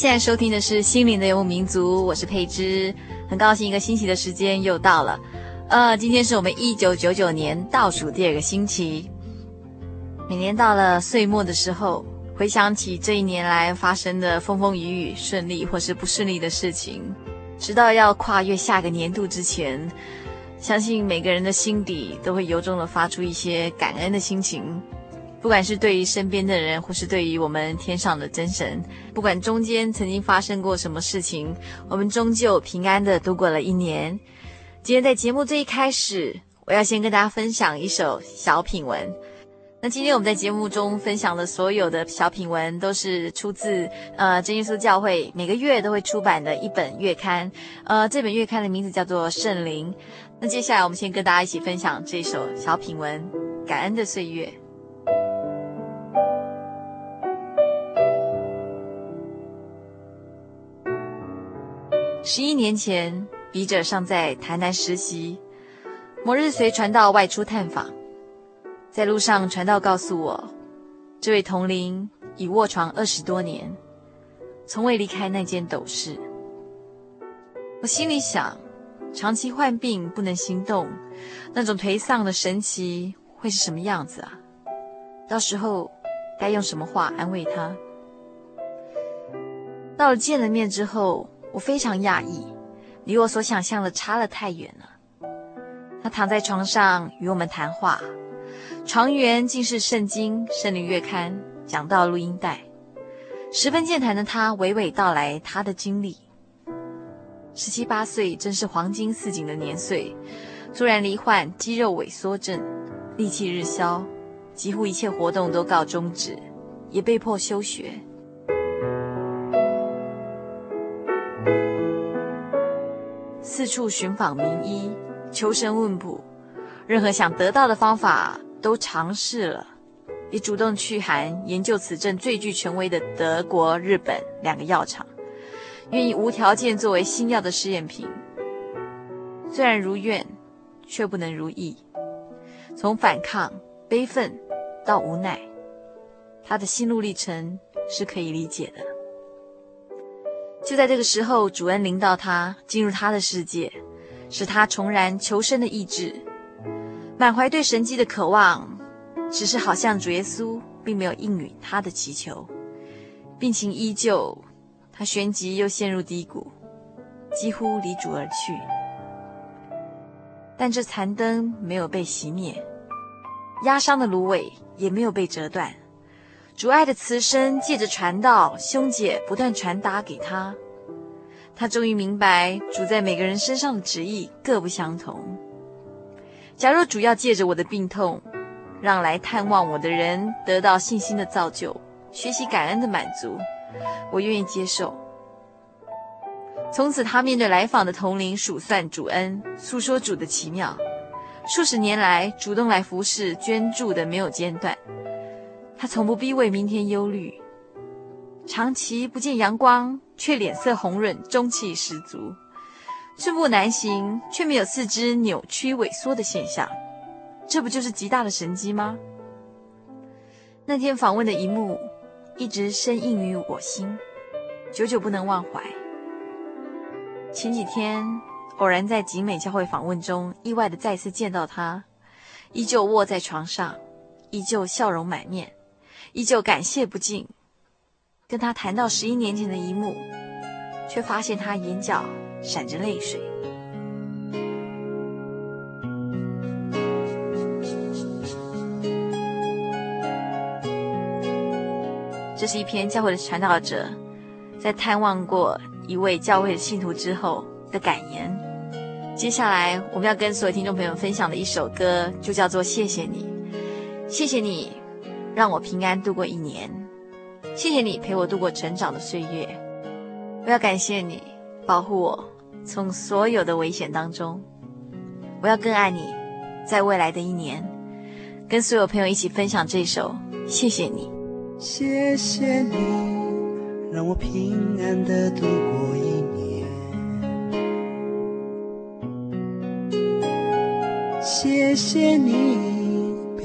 现在收听的是《心灵的游牧民族》，我是佩芝，很高兴一个星期的时间又到了。呃，今天是我们一九九九年倒数第二个星期。每年到了岁末的时候，回想起这一年来发生的风风雨雨、顺利或是不顺利的事情，直到要跨越下个年度之前，相信每个人的心底都会由衷的发出一些感恩的心情。不管是对于身边的人，或是对于我们天上的真神，不管中间曾经发生过什么事情，我们终究平安的度过了一年。今天在节目最一开始，我要先跟大家分享一首小品文。那今天我们在节目中分享的所有的小品文，都是出自呃真耶稣教会每个月都会出版的一本月刊。呃，这本月刊的名字叫做《圣灵》。那接下来我们先跟大家一起分享这首小品文《感恩的岁月》。十一年前，笔者尚在台南实习。某日随传道外出探访，在路上，传道告诉我，这位同龄已卧床二十多年，从未离开那间斗室。我心里想，长期患病不能行动，那种颓丧的神情会是什么样子啊？到时候该用什么话安慰他？到了见了面之后。我非常讶异，离我所想象的差了太远了。他躺在床上与我们谈话，床缘竟是圣经、圣灵月刊、讲道录音带。十分健谈的他娓娓道来他的经历。十七八岁正是黄金似锦的年岁，突然罹患肌肉萎缩症，力气日消，几乎一切活动都告终止，也被迫休学。四处寻访名医，求神问卜，任何想得到的方法都尝试了，也主动去函研究此症最具权威的德国、日本两个药厂，愿意无条件作为新药的试验品。虽然如愿，却不能如意。从反抗、悲愤到无奈，他的心路历程是可以理解的。就在这个时候，主恩临到他，进入他的世界，使他重燃求生的意志，满怀对神迹的渴望。只是好像主耶稣并没有应允他的祈求，病情依旧，他旋即又陷入低谷，几乎离主而去。但这残灯没有被熄灭，压伤的芦苇也没有被折断。主爱的慈声借着传道兄姐不断传达给他，他终于明白主在每个人身上的旨意各不相同。假若主要借着我的病痛，让来探望我的人得到信心的造就，学习感恩的满足，我愿意接受。从此，他面对来访的同龄数算主恩，诉说主的奇妙。数十年来，主动来服侍、捐助的没有间断。他从不必为明天忧虑，长期不见阳光，却脸色红润、中气十足。寸步难行，却没有四肢扭曲萎缩的现象。这不就是极大的神迹吗？那天访问的一幕，一直深印于我心，久久不能忘怀。前几天偶然在景美教会访问中，意外的再次见到他，依旧卧在床上，依旧笑容满面，依旧感谢不尽。跟他谈到十一年前的一幕，却发现他眼角闪着泪水。这是一篇教会的传道者在探望过一位教会的信徒之后的感言。接下来我们要跟所有听众朋友分享的一首歌，就叫做《谢谢你》。谢谢你让我平安度过一年，谢谢你陪我度过成长的岁月。我要感谢你保护我从所有的危险当中。我要更爱你，在未来的一年，跟所有朋友一起分享这首《谢谢你》。谢谢你。让我平安的度过一年，谢谢你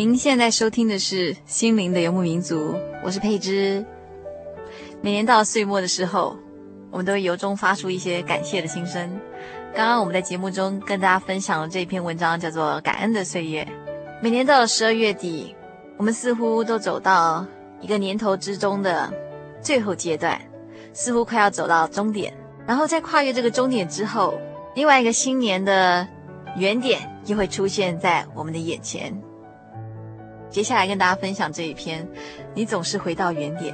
您现在收听的是《心灵的游牧民族》，我是佩芝。每年到岁末的时候，我们都会由衷发出一些感谢的心声。刚刚我们在节目中跟大家分享了这篇文章，叫做《感恩的岁月》。每年到了十二月底，我们似乎都走到一个年头之中的最后阶段，似乎快要走到终点。然后在跨越这个终点之后，另外一个新年的原点又会出现在我们的眼前。接下来跟大家分享这一篇，你总是回到原点。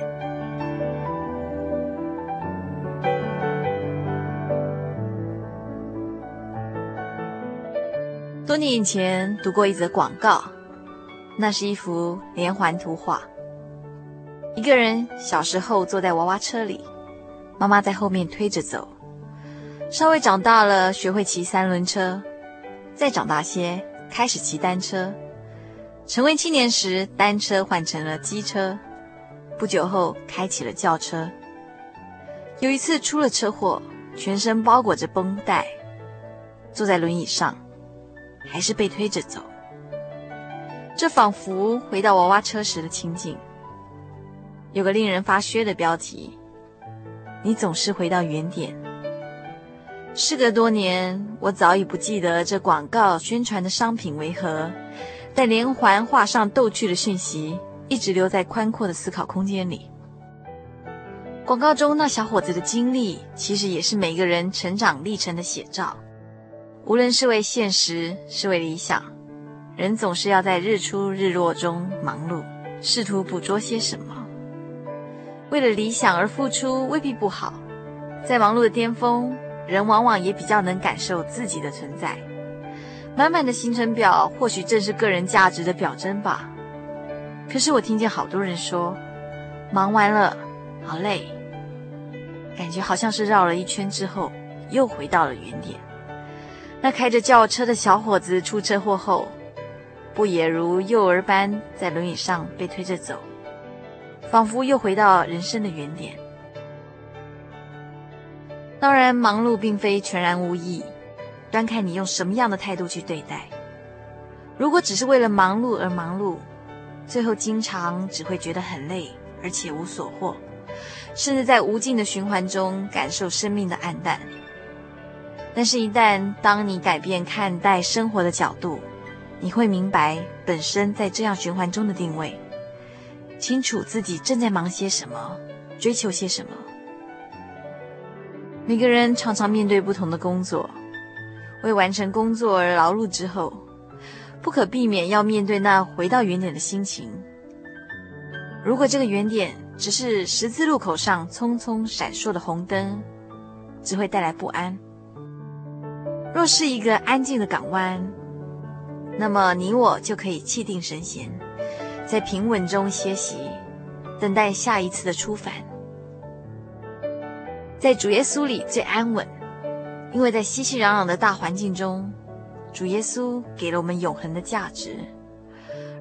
多年以前读过一则广告，那是一幅连环图画。一个人小时候坐在娃娃车里，妈妈在后面推着走，稍微长大了，学会骑三轮车；再长大些，开始骑单车。成为青年时，单车换成了机车。不久后，开启了轿车。有一次出了车祸，全身包裹着绷带，坐在轮椅上，还是被推着走。这仿佛回到娃娃车时的情景。有个令人发噱的标题：“你总是回到原点。”事隔多年，我早已不记得这广告宣传的商品为何，但连环画上逗趣的讯息一直留在宽阔的思考空间里。广告中那小伙子的经历，其实也是每个人成长历程的写照。无论是为现实，是为理想，人总是要在日出日落中忙碌，试图捕捉些什么。为了理想而付出未必不好，在忙碌的巅峰，人往往也比较能感受自己的存在。满满的行程表或许正是个人价值的表征吧。可是我听见好多人说，忙完了，好累，感觉好像是绕了一圈之后又回到了原点。那开着轿车的小伙子出车祸后，不也如幼儿般在轮椅上被推着走？仿佛又回到人生的原点。当然，忙碌并非全然无益，端看你用什么样的态度去对待。如果只是为了忙碌而忙碌，最后经常只会觉得很累，而且无所获，甚至在无尽的循环中感受生命的黯淡。但是，一旦当你改变看待生活的角度，你会明白本身在这样循环中的定位。清楚自己正在忙些什么，追求些什么。每个人常常面对不同的工作，为完成工作而劳碌之后，不可避免要面对那回到原点的心情。如果这个原点只是十字路口上匆匆闪烁的红灯，只会带来不安。若是一个安静的港湾，那么你我就可以气定神闲。在平稳中歇息，等待下一次的出返。在主耶稣里最安稳，因为在熙熙攘攘的大环境中，主耶稣给了我们永恒的价值，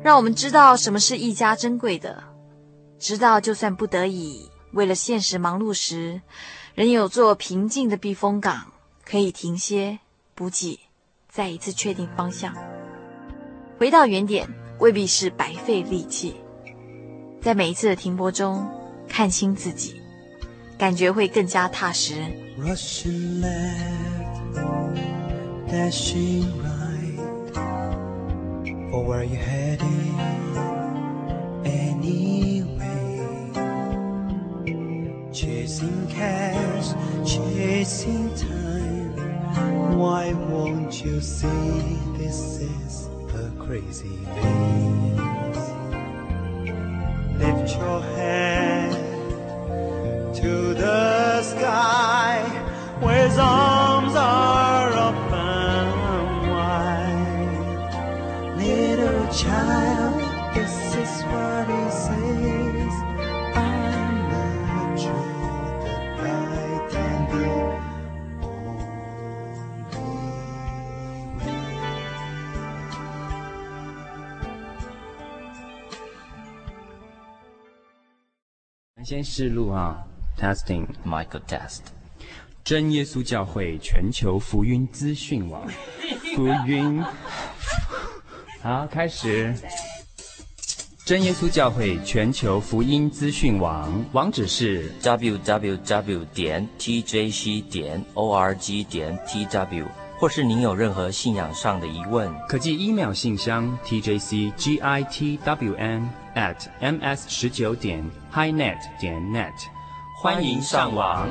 让我们知道什么是一家珍贵的，知道就算不得已为了现实忙碌时，仍有座平静的避风港，可以停歇补给，再一次确定方向，回到原点。未必是白费力气，在每一次的停泊中看清自己，感觉会更加踏实。Rushing left, dashing right, for where you heading, anyway. Chasing cash, chasing time, why won't you see this is a crazy days. Lift your head to the where arms are open wide. Little child, this is what he says. I'm the truth that I can be. 先试录啊，testing，Michael test。 真耶稣教会全球福音资讯网，福音。好，开始。真耶稣教会全球福音资讯网，网址是 www 点 tjc 点 org 点 tw，或是您有任何信仰上的疑问，可寄 email 信箱 tjcgitwn at ms 十九点 highnet 点 net，欢迎上网。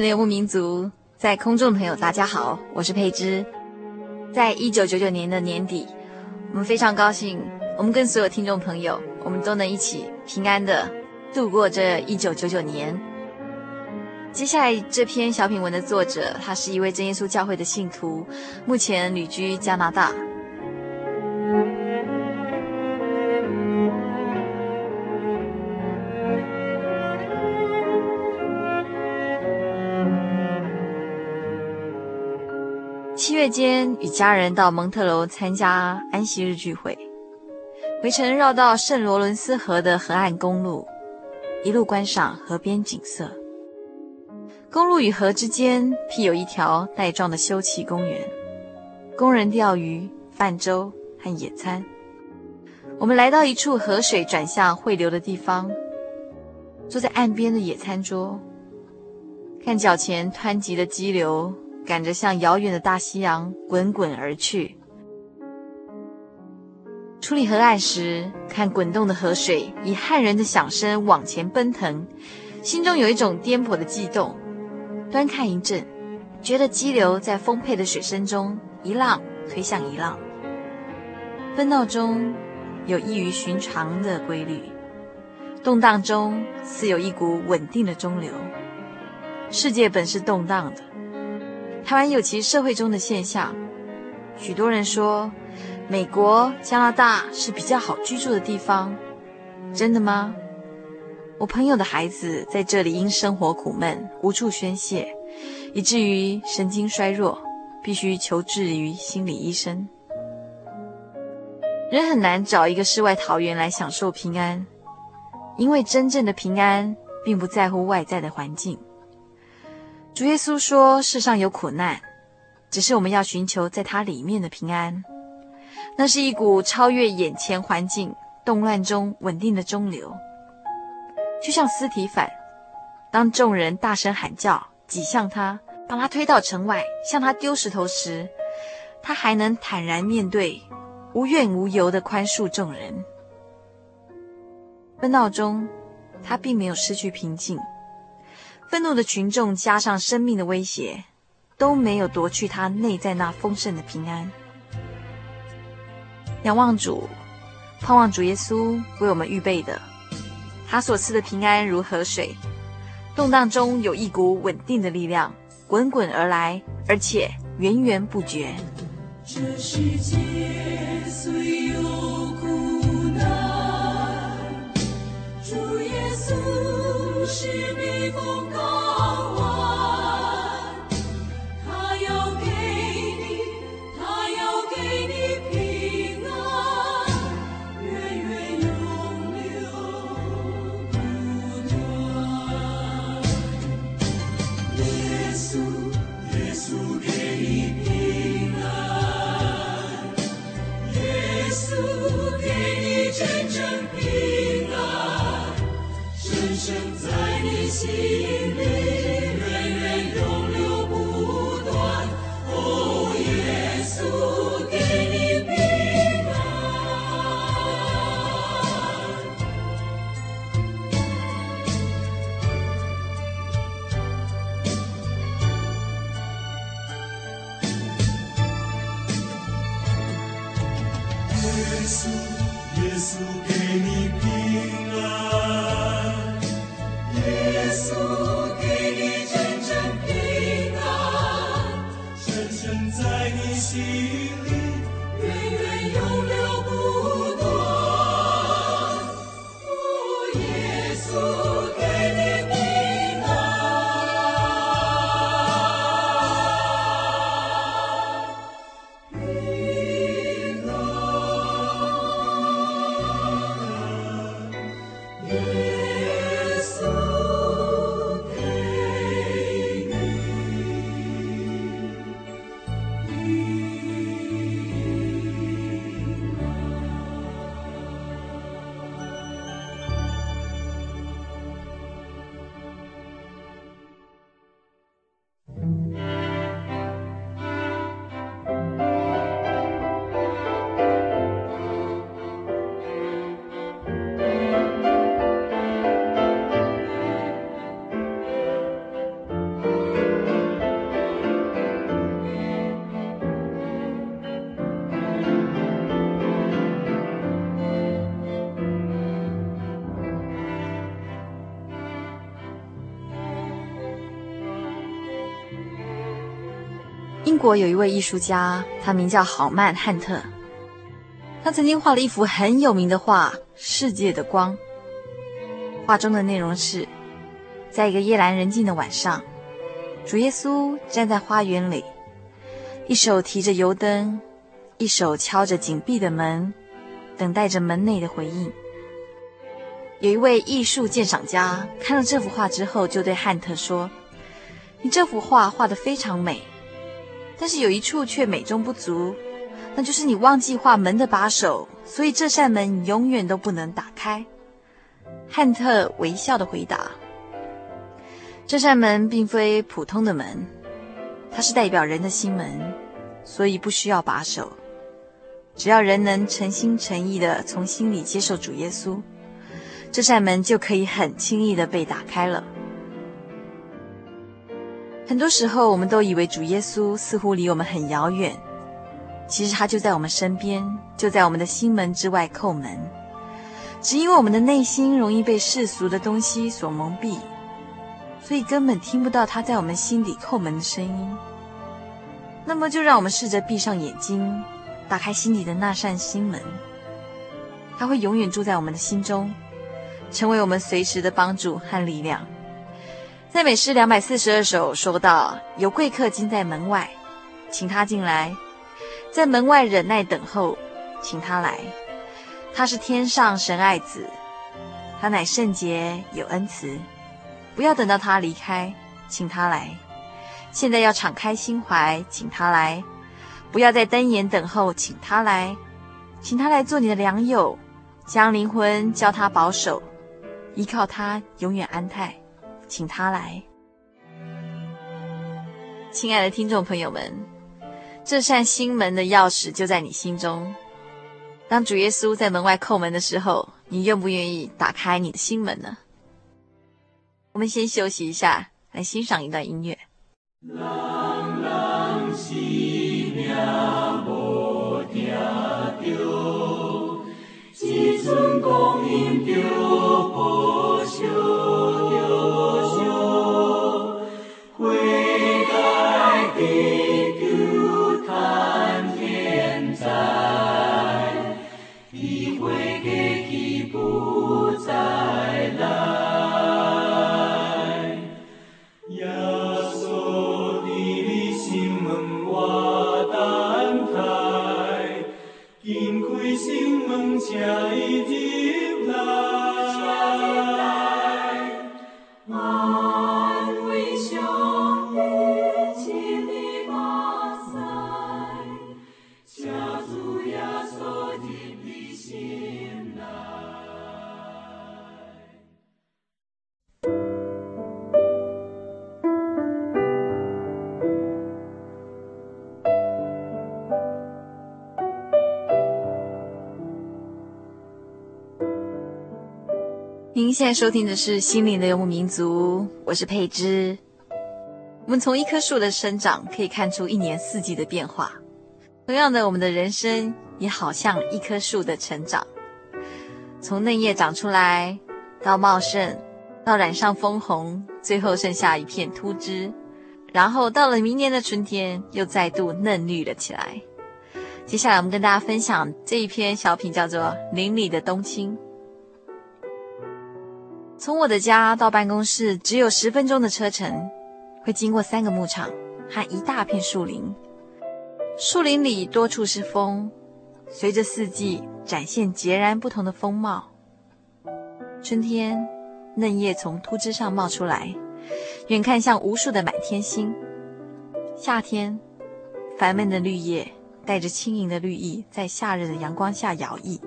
的游牧民族，在空中的朋友，大家好，我是佩芝。在一九九九年的年底，我们非常高兴，我们跟所有听众朋友，我们都能一起平安的度过这一九九九年。接下来这篇小品文的作者，他是一位真耶稣教会的信徒，目前旅居加拿大。间，与家人到蒙特楼参加安息日聚会，回程绕到圣罗伦斯河的河岸公路，一路观赏河边景色。公路与河之间辟有一条带状的休憩公园，供人钓鱼、泛舟和野餐。我们来到一处河水转向汇流的地方，坐在岸边的野餐桌，看脚前湍急的激流。赶着向遥远的大西洋滚滚而去。处理河岸时，看滚动的河水以骇人的响声往前奔腾，心中有一种颠簸的悸动。端看一阵，觉得激流在丰沛的水声中一浪推向一浪，奔闹中有异于寻常的规律，动荡中似有一股稳定的中流。世界本是动荡的。台湾有其社会中的现象，许多人说美国、加拿大是比较好居住的地方，真的吗？我朋友的孩子在这里因生活苦闷无处宣泄，以至于神经衰弱，必须求治于心理医生。人很难找一个世外桃源来享受平安，因为真正的平安并不在乎外在的环境。主耶稣说：“世上有苦难，只是我们要寻求在它里面的平安。那是一股超越眼前环境动乱中稳定的中流。就像司提反，当众人大声喊叫，挤向他，把他推到城外，向他丢石头时，他还能坦然面对，无怨无尤地宽恕众人。纷闹中，他并没有失去平静。”愤怒的群众加上生命的威胁，都没有夺去他内在那丰盛的平安。仰望主，盼望主耶稣为我们预备的，他所赐的平安如河水，动荡中有一股稳定的力量，滚滚而来，而且源源不绝。这世界虽有苦难，主耶稣是避风 see. 国有一位艺术家，他名叫郝曼汉特。他曾经画了一幅很有名的画《世界的光》。画中的内容是，在一个夜阑人静的晚上，主耶稣站在花园里，一手提着油灯，一手敲着紧闭的门，等待着门内的回应。有一位艺术鉴赏家看了这幅画之后，就对汉特说：“你这幅画画得非常美。”但是有一处却美中不足，那就是你忘记画门的把手，所以这扇门永远都不能打开。汉特微笑的回答：“这扇门并非普通的门，它是代表人的心门，所以不需要把手。只要人能诚心诚意地从心里接受主耶稣，这扇门就可以很轻易地被打开了。”很多时候，我们都以为主耶稣似乎离我们很遥远，其实他就在我们身边，就在我们的心门之外叩门。只因为我们的内心容易被世俗的东西所蒙蔽，所以根本听不到他在我们心底叩门的声音。那么，就让我们试着闭上眼睛，打开心底的那扇心门，他会永远住在我们的心中，成为我们随时的帮助和力量。在美诗两百四十二首说到：“有贵客今在门外，请他进来，在门外忍耐等候，请他来。他是天上神爱子，他乃圣洁有恩慈。不要等到他离开，请他来。现在要敞开心怀，请他来。不要再瞪眼等候，请他来，请他来做你的良友，将灵魂交他保守，依靠他永远安泰。”请他来，亲爱的听众朋友们，这扇心门的钥匙就在你心中。当主耶稣在门外叩门的时候，你愿不愿意打开你的心门呢？我们先休息一下，来欣赏一段音乐。现在收听的是《心灵的游牧民族》，我是佩芝。我们从一棵树的生长可以看出一年四季的变化。同样的，我们的人生也好像一棵树的成长，从嫩叶长出来，到茂盛，到染上枫红，最后剩下一片秃枝，然后到了明年的春天，又再度嫩绿了起来。接下来，我们跟大家分享这一篇小品，叫做《林里的冬青》。从我的家到办公室只有十分钟的车程，会经过三个牧场和一大片树林。树林里多处是枫，随着四季展现截然不同的风貌。春天，嫩叶从秃枝上冒出来，远看像无数的满天星。夏天，繁闷的绿叶带着轻盈的绿意，在夏日的阳光下摇曳。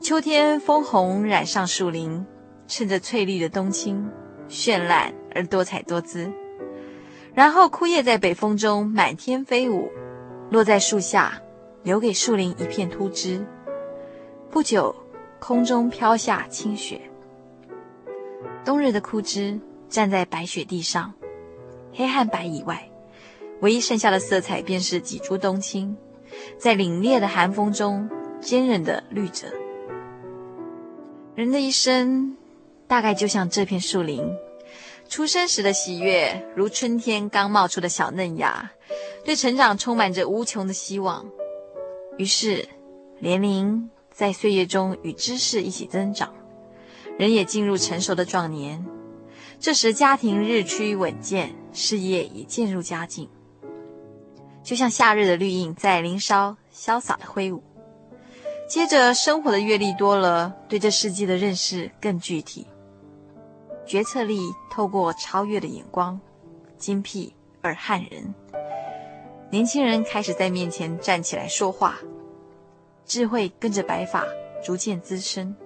秋天，枫红染上树林。衬着翠绿的冬青，绚烂而多彩多姿。然后枯叶在北风中满天飞舞，落在树下，留给树林一片秃枝。不久，空中飘下轻雪。冬日的枯枝站在白雪地上，黑和白以外，唯一剩下的色彩便是几株冬青，在凛冽的寒风中坚韧地绿着。人的一生。大概就像这片树林，出生时的喜悦，如春天刚冒出的小嫩芽，对成长充满着无穷的希望。于是，年龄在岁月中与知识一起增长，人也进入成熟的壮年。这时，家庭日趋稳健，事业也渐入佳境，就像夏日的绿荫在林梢潇洒的挥舞。接着，生活的阅历多了，对这世界的认识更具体，决策力透过超越的眼光，精辟而撼人。年轻人开始在面前站起来说话，智慧跟着白发逐渐滋生，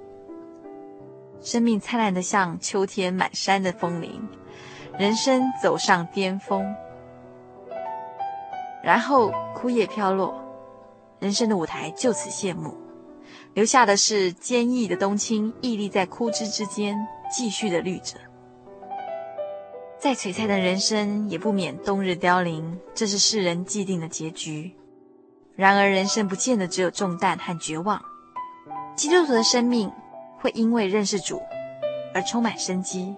生命灿烂的像秋天满山的枫林，人生走上巅峰，然后枯叶飘落，人生的舞台就此谢幕。留下的是坚毅的冬青，屹立在枯枝之间，继续的绿着。再璀璨的人生，也不免冬日凋零，这是世人既定的结局。然而，人生不见得只有重担和绝望。基督徒的生命会因为认识主而充满生机。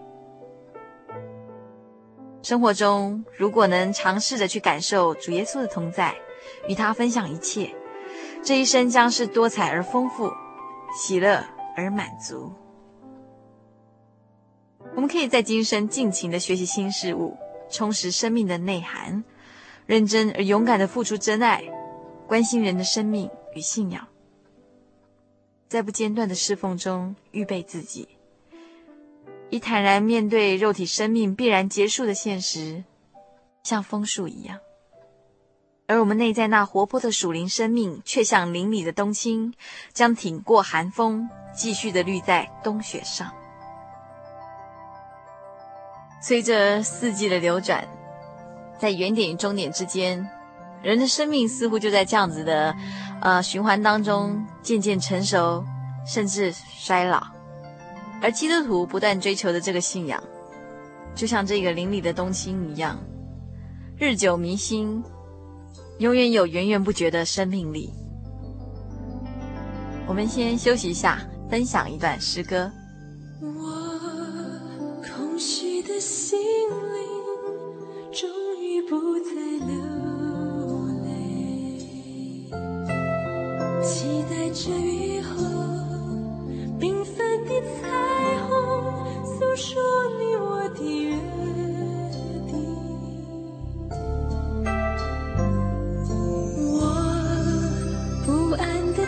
生活中，如果能尝试着去感受主耶稣的同在，与他分享一切。这一生将是多彩而丰富，喜乐而满足。我们可以在今生尽情地学习新事物，充实生命的内涵，认真而勇敢地付出真爱，关心人的生命与信仰，在不间断的侍奉中预备自己，以坦然面对肉体生命必然结束的现实，像枫树一样。而我们内在那活泼的属灵生命，却像林里的冬青，将挺过寒风，继续的绿在冬雪上。随着四季的流转，在原点与终点之间，人的生命似乎就在这样子的，呃，循环当中渐渐成熟，甚至衰老。而基督徒不断追求的这个信仰，就像这个林里的冬青一样，日久弥新。永远有源源不绝的生命力。我们先休息一下，分享一段诗歌。我空虚不再流泪，期待着雨后缤纷的彩虹，诉说你我的约。定。我不安的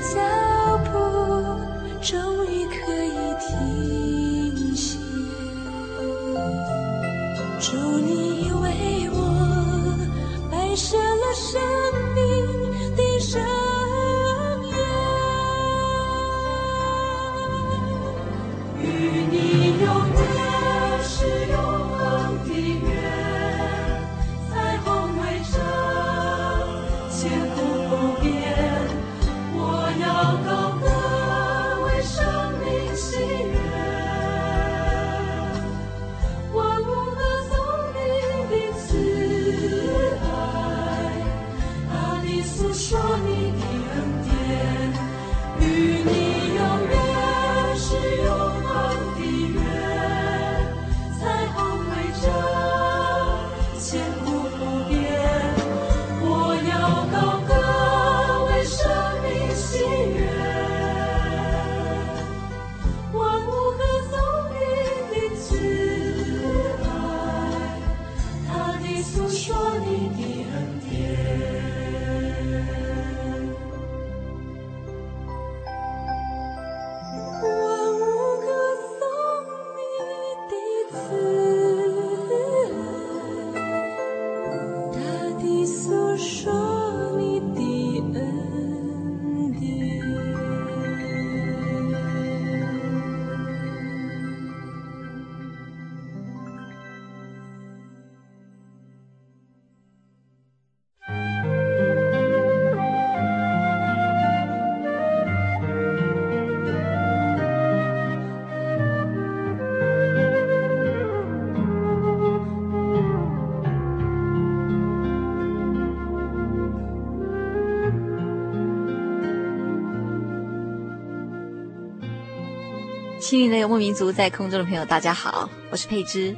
游牧民族，在空中的朋友，大家好，我是佩芝。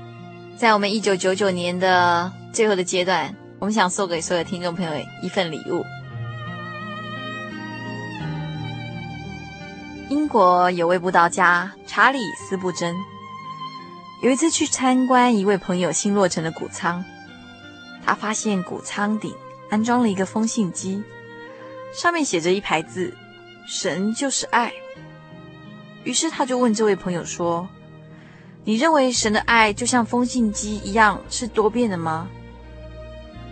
在我们一九九九年的最后的阶段，我们想送给所有听众朋友一份礼物。英国有位布道家查理斯布珍，有一次去参观一位朋友新落成的谷仓，他发现谷仓顶安装了一个风信机，上面写着一排字：“神就是爱。”于是他就问这位朋友说：“你认为神的爱就像风信机一样是多变的吗？”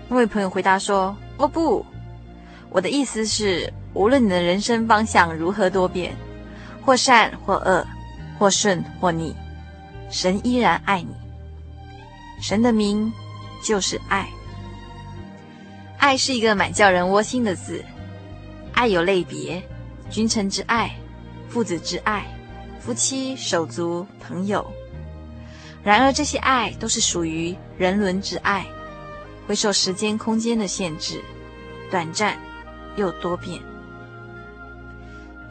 那位朋友回答说：“哦不，我的意思是，无论你的人生方向如何多变，或善或恶，或顺或逆，神依然爱你。神的名就是爱。爱是一个蛮叫人窝心的字。爱有类别，君臣之爱，父子之爱。”夫妻、手足、朋友，然而这些爱都是属于人伦之爱，会受时间、空间的限制，短暂又多变。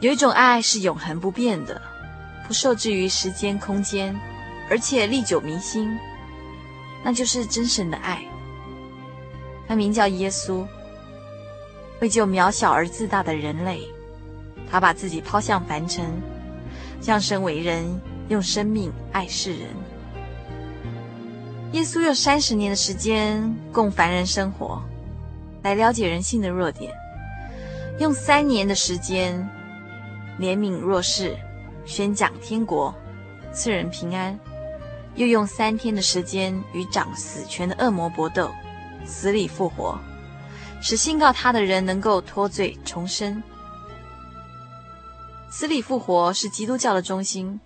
有一种爱是永恒不变的，不受制于时间、空间，而且历久弥新，那就是真神的爱。他名叫耶稣，为救渺小而自大的人类，他把自己抛向凡尘。降生为人，用生命爱世人。耶稣用三十年的时间供凡人生活，来了解人性的弱点；用三年的时间怜悯弱势，宣讲天国，赐人平安；又用三天的时间与掌死权的恶魔搏斗，死里复活，使信靠他的人能够脱罪重生。死里复活是基督教的中心，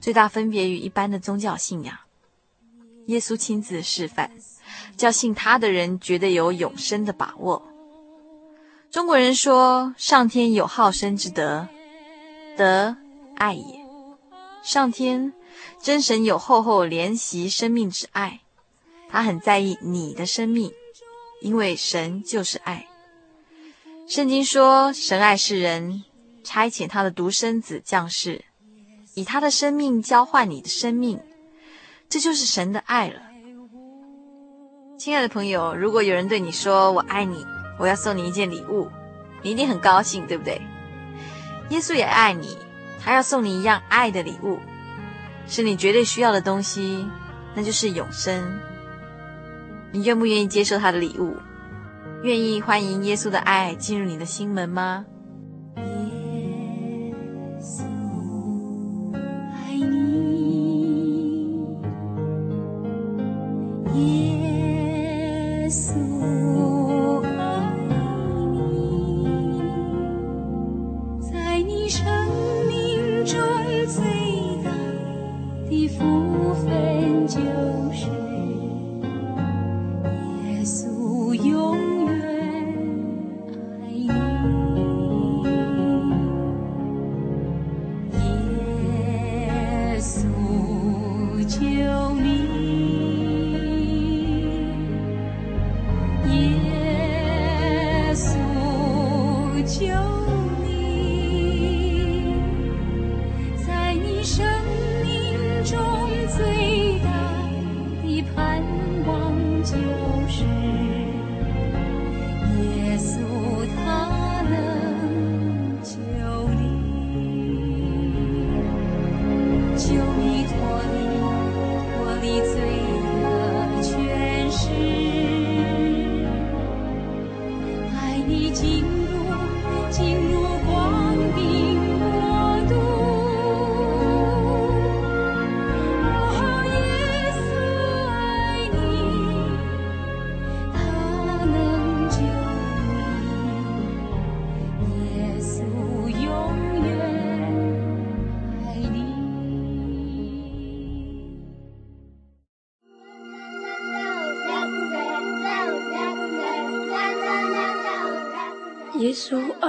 最大分别于一般的宗教信仰。耶稣亲自示范，叫信他的人觉得有永生的把握。中国人说：“上天有好生之德，德爱也。上天真神有厚厚怜惜生命之爱，他很在意你的生命，因为神就是爱。圣经说：神爱世人。”差遣他的独生子降世，以他的生命交换你的生命，这就是神的爱了。亲爱的朋友，如果有人对你说“我爱你”，我要送你一件礼物，你一定很高兴，对不对？耶稣也爱你，他要送你一样爱的礼物，是你绝对需要的东西，那就是永生。你愿不愿意接受他的礼物？愿意欢迎耶稣的爱进入你的心门吗？耶稣。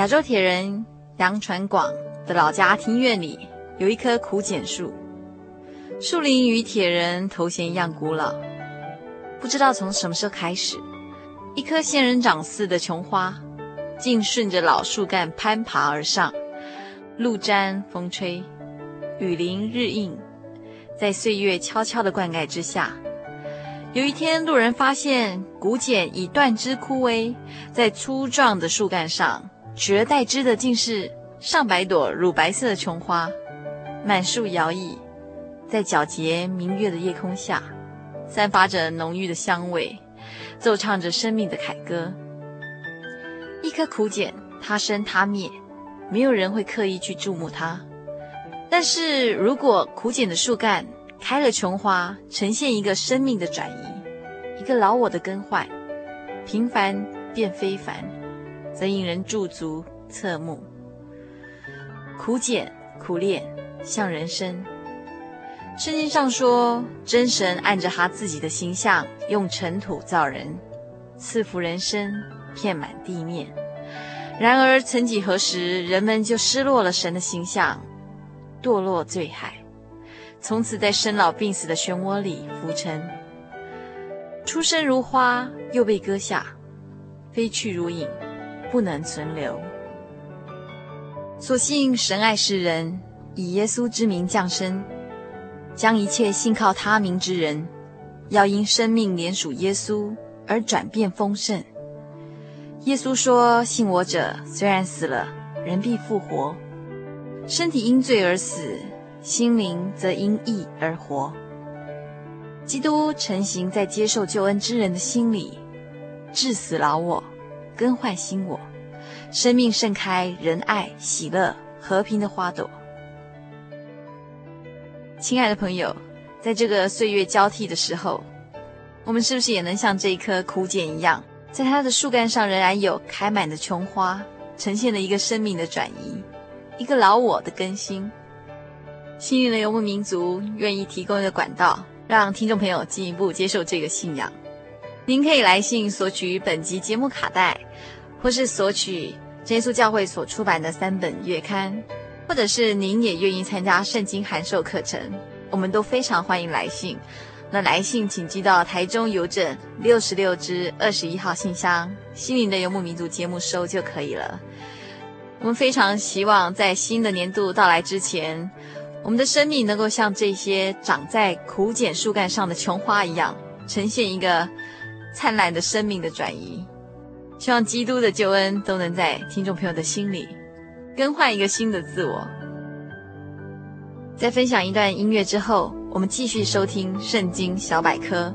亚洲铁人杨传广的老家庭院里有一棵苦楝树，树龄与铁人头衔一样古老。不知道从什么时候开始，一颗仙人掌似的琼花，竟顺着老树干攀爬而上，露沾风吹，雨淋日映，在岁月悄悄的灌溉之下。有一天，路人发现古简已断枝枯萎，在粗壮的树干上，取而代之的竟是上百朵乳白色的琼花，满树摇曳，在皎洁明月的夜空下，散发着浓郁的香味，奏唱着生命的凯歌。一颗苦茧，它生它灭，没有人会刻意去注目它。但是如果苦楝的树干，开了琼花，呈现一个生命的转移，一个老我的更换，平凡变非凡，则引人驻足侧目。苦楝苦练，像人生。圣经上说，真神按着他自己的形象，用尘土造人，赐福人生，遍满地面。然而，曾几何时，人们就失落了神的形象，堕落罪海。从此在生老病死的漩涡里浮沉，出生如花又被割下，飞去如影，不能存留。所幸神爱世人，以耶稣之名降生，将一切信靠他名之人，要因生命连属耶稣而转变丰盛。耶稣说：“信我者，虽然死了，人必复活；身体因罪而死。”心灵则因义而活。基督成形在接受救恩之人的心里，治死老我，更换新我，生命盛开仁爱、喜乐、和平的花朵。亲爱的朋友，在这个岁月交替的时候，我们是不是也能像这一棵苦楝一样，在它的树干上仍然有开满的琼花，呈现了一个生命的转移，一个老我的更新？幸运的游牧民族愿意提供一个管道，让听众朋友进一步接受这个信仰。您可以来信索取本集节目卡带，或是索取耶稣教会所出版的三本月刊，或者是您也愿意参加圣经函授课程，我们都非常欢迎来信。那来信请寄到台中邮政六十六支二十一号信箱，心灵的游牧民族节目收就可以了。我们非常希望在新的年度到来之前。我们的生命能够像这些长在苦楝树干上的琼花一样，呈现一个灿烂的生命的转移。希望基督的救恩都能在听众朋友的心里更换一个新的自我。在分享一段音乐之后，我们继续收听《圣经小百科》。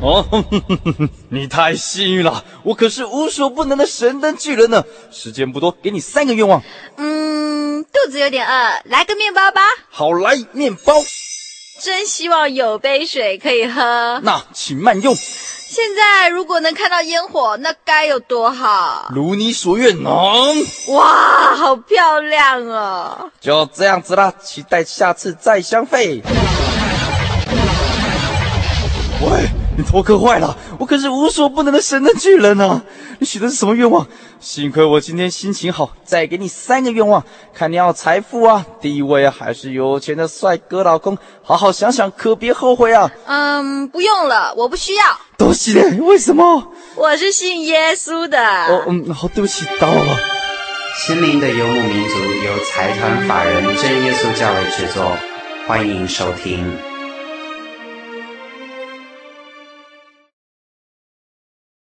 哦，你太幸运了，我可是无所不能的神灯巨人呢。时间不多，给你三个愿望。嗯，肚子有点饿，来个面包吧。好，来面包。真希望有杯水可以喝。那请慢用。现在如果能看到烟火，那该有多好。如你所愿，能。哇，好漂亮哦。就这样子啦，期待下次再相会。喂。你头磕坏了，我可是无所不能的神的巨人啊！你许的是什么愿望？幸亏我今天心情好，再给你三个愿望，看你要财富啊、地位啊，还是有钱的帅哥老公？好好想想，可别后悔啊！嗯，不用了，我不需要。多谢，为什么？我是信耶稣的。哦，嗯，好，对不起，打扰了。心灵的游牧民族由财团法人真耶稣教会制作，欢迎收听。